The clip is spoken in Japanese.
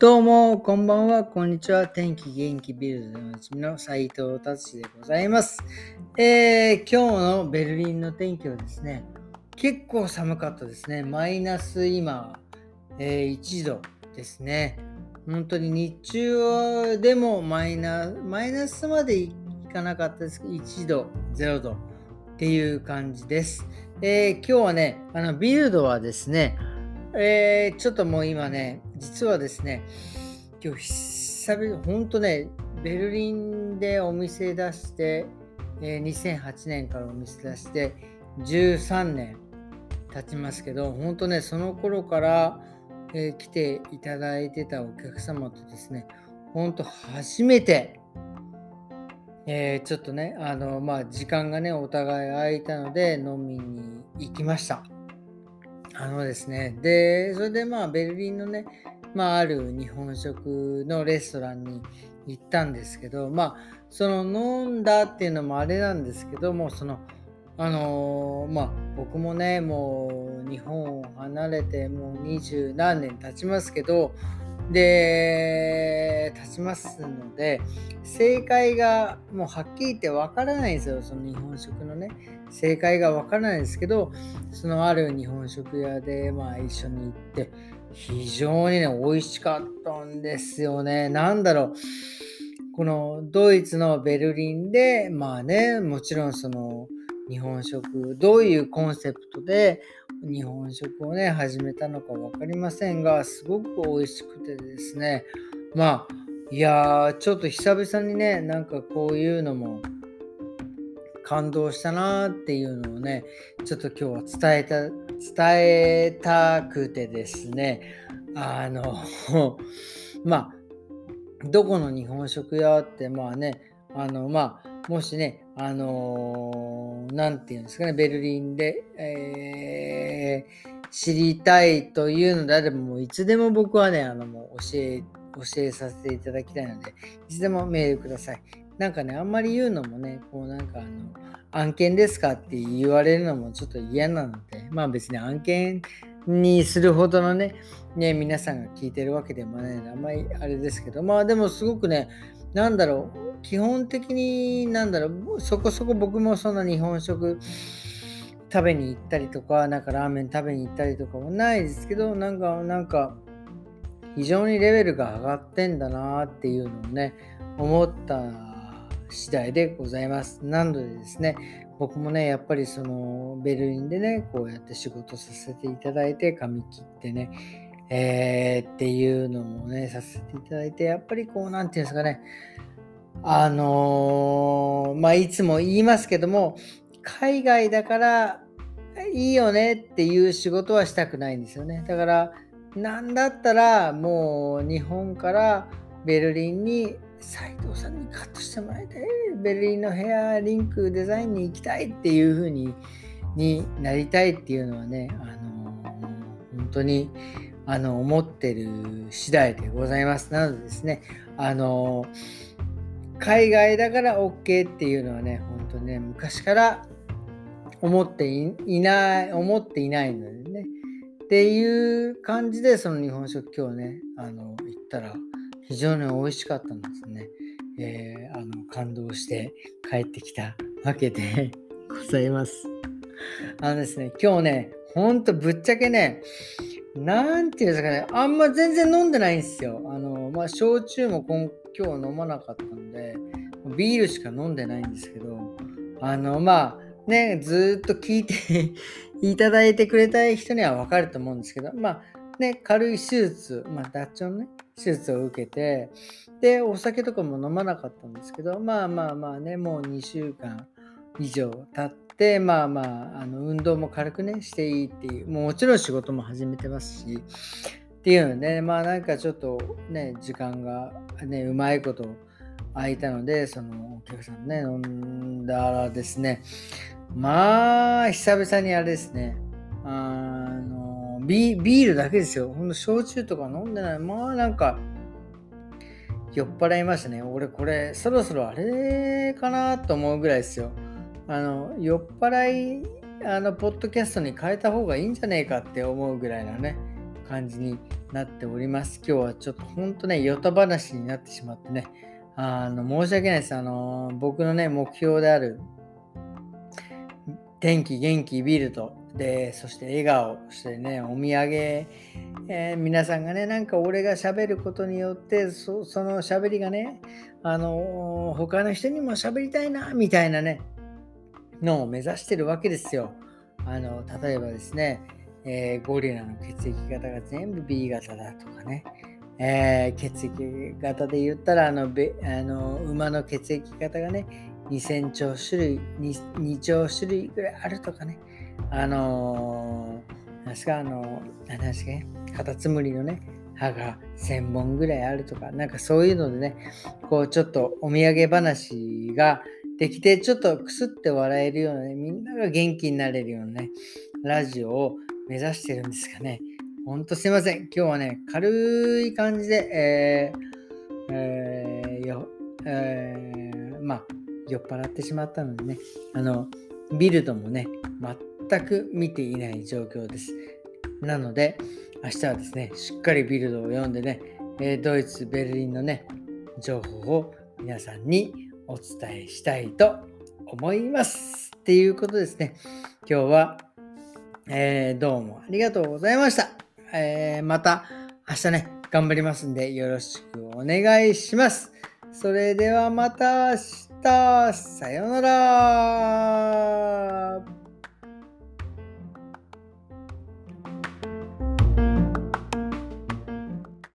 どうも、こんばんは、こんにちは。天気元気ビルドでおなじみの斉藤達でございます。えー、今日のベルリンの天気はですね、結構寒かったですね。マイナス今、えー、1度ですね。本当に日中でもマイナマイナスまでいかなかったですけど、1度、0度っていう感じです。えー、今日はね、あのビルドはですね、えー、ちょっともう今ね、実はですね、今日久々、ほんとね、ベルリンでお店出して、え、2008年からお店出して、13年経ちますけど、本当ね、その頃から、え、来ていただいてたお客様とですね、本当初めて、えー、ちょっとね、あの、まあ、時間がね、お互い空いたので、飲みに行きました。あのですね、で、それでまあ、ベルリンのね、まあ、ある日本食のレストランに行ったんですけど、まあ、その飲んだっていうのもあれなんですけども、その、あのー、まあ、僕もね、もう日本を離れてもう二十何年経ちますけど、で、立ちますので、正解がもうはっきり言ってわからないですよ。その日本食のね、正解がわからないですけど、そのある日本食屋で、まあ一緒に行って、非常にね、美味しかったんですよね。なんだろう。このドイツのベルリンで、まあね、もちろんその、日本食どういうコンセプトで日本食をね始めたのか分かりませんがすごく美味しくてですねまあいやーちょっと久々にねなんかこういうのも感動したなーっていうのをねちょっと今日は伝えた伝えたくてですね。あの まあどこの日本食屋ってまあねあのまあもしねあのー、て言うんですかね、ベルリンで、えー、知りたいというのであれば、もういつでも僕はね、あの、もう教え、教えさせていただきたいので、いつでもメールください。なんかね、あんまり言うのもね、こうなんかあの、案件ですかって言われるのもちょっと嫌なので、まあ別に案件にするほどのね、ね、皆さんが聞いてるわけでもないのであんまりあれですけど、まあでもすごくね、なんだろう、基本的になんだろう、そこそこ僕もそんな日本食食べに行ったりとか、なんかラーメン食べに行ったりとかもないですけど、なんか、なんか、非常にレベルが上がってんだなっていうのをね、思った次第でございます。なのでですね、僕もね、やっぱりそのベルリンでね、こうやって仕事させていただいて、髪切ってね、えー、っていうのもね、させていただいて、やっぱりこう、なんていうんですかね、あのー、まあ、いつも言いますけども、海外だからいいよねっていう仕事はしたくないんですよね。だから、なんだったらもう日本からベルリンに斉藤さんにカットしてもらいたい。ベルリンのヘアリンクデザインに行きたいっていう風にになりたいっていうのはね、あの、本当にあの思ってる次第でございます。なのでですね、あの海外だから OK っていうのはね、本当ね、昔から思っていない、思っていないのでね。っていう感じで、その日本食今日ね、あの、行ったら非常に美味しかったんですね。えー、あの、感動して帰ってきたわけで ございます。あのですね、今日ね、ほんとぶっちゃけね、なんていうんですかね、あんま全然飲んでないんですよ。あの、まあ、焼酎も今今日飲まなかったんで、ビールしか飲んでないんですけど、あの、まあ、ね、ずっと聞いて いただいてくれたい人にはわかると思うんですけど、まあ、ね、軽い手術、まあ、脱腸のね、手術を受けて、で、お酒とかも飲まなかったんですけど、まあまあまあね、もう2週間以上経って、まあまあ、あの運動も軽くね、していいっていう、もちろん仕事も始めてますし、っていうので、まあなんかちょっとね、時間がね、うまいこと空いたので、そのお客さんね、飲んだらですね、まあ、久々にあれですね、あのビビールだけですよ。ほんと焼酎とか飲んでない。まあなんか、酔っ払いましたね。俺これ、そろそろあれかなと思うぐらいですよ。あの酔っ払いあのポッドキャストに変えた方がいいんじゃねえかって思うぐらいなね感じになっております。今日はちょっと本当ね、ヨタ話になってしまってね、あの申し訳ないです。あの僕のね、目標である天気、元気、ビールド、で、そして笑顔してね、お土産、えー、皆さんがね、なんか俺が喋ることによって、そその喋りがね、あの、他の人にも喋りたいな、みたいなね、のを目指してるわけですよ。あの、例えばですね、えー、ゴリラの血液型が全部 B 型だとかね、えー、血液型で言ったらあのあの馬の血液型がね2000兆種類 2, 2兆種類ぐらいあるとかねあのー、なんすか、あのー、何ですかね、カタツムリのね、歯が1000本ぐらいあるとか、なんかそういうのでね、こうちょっとお土産話ができて、ちょっとくすって笑えるようなね、みんなが元気になれるようなね、ラジオを目指してるんですかね。ほんとすいません。今日はね、軽い感じで、えー、えー、よ、えー、酔っ払ってしまったのでね、あの、ビルドもね、全く見ていない状況です。なので、明日はですね、しっかりビルドを読んでね、えドイツ、ベルリンのね、情報を皆さんにお伝えしたいと思います。っていうことですね。今日は、えー、どうもありがとうございました。えー、また明日ね、頑張りますんでよろしくお願いします。それではまた明日、さようなら。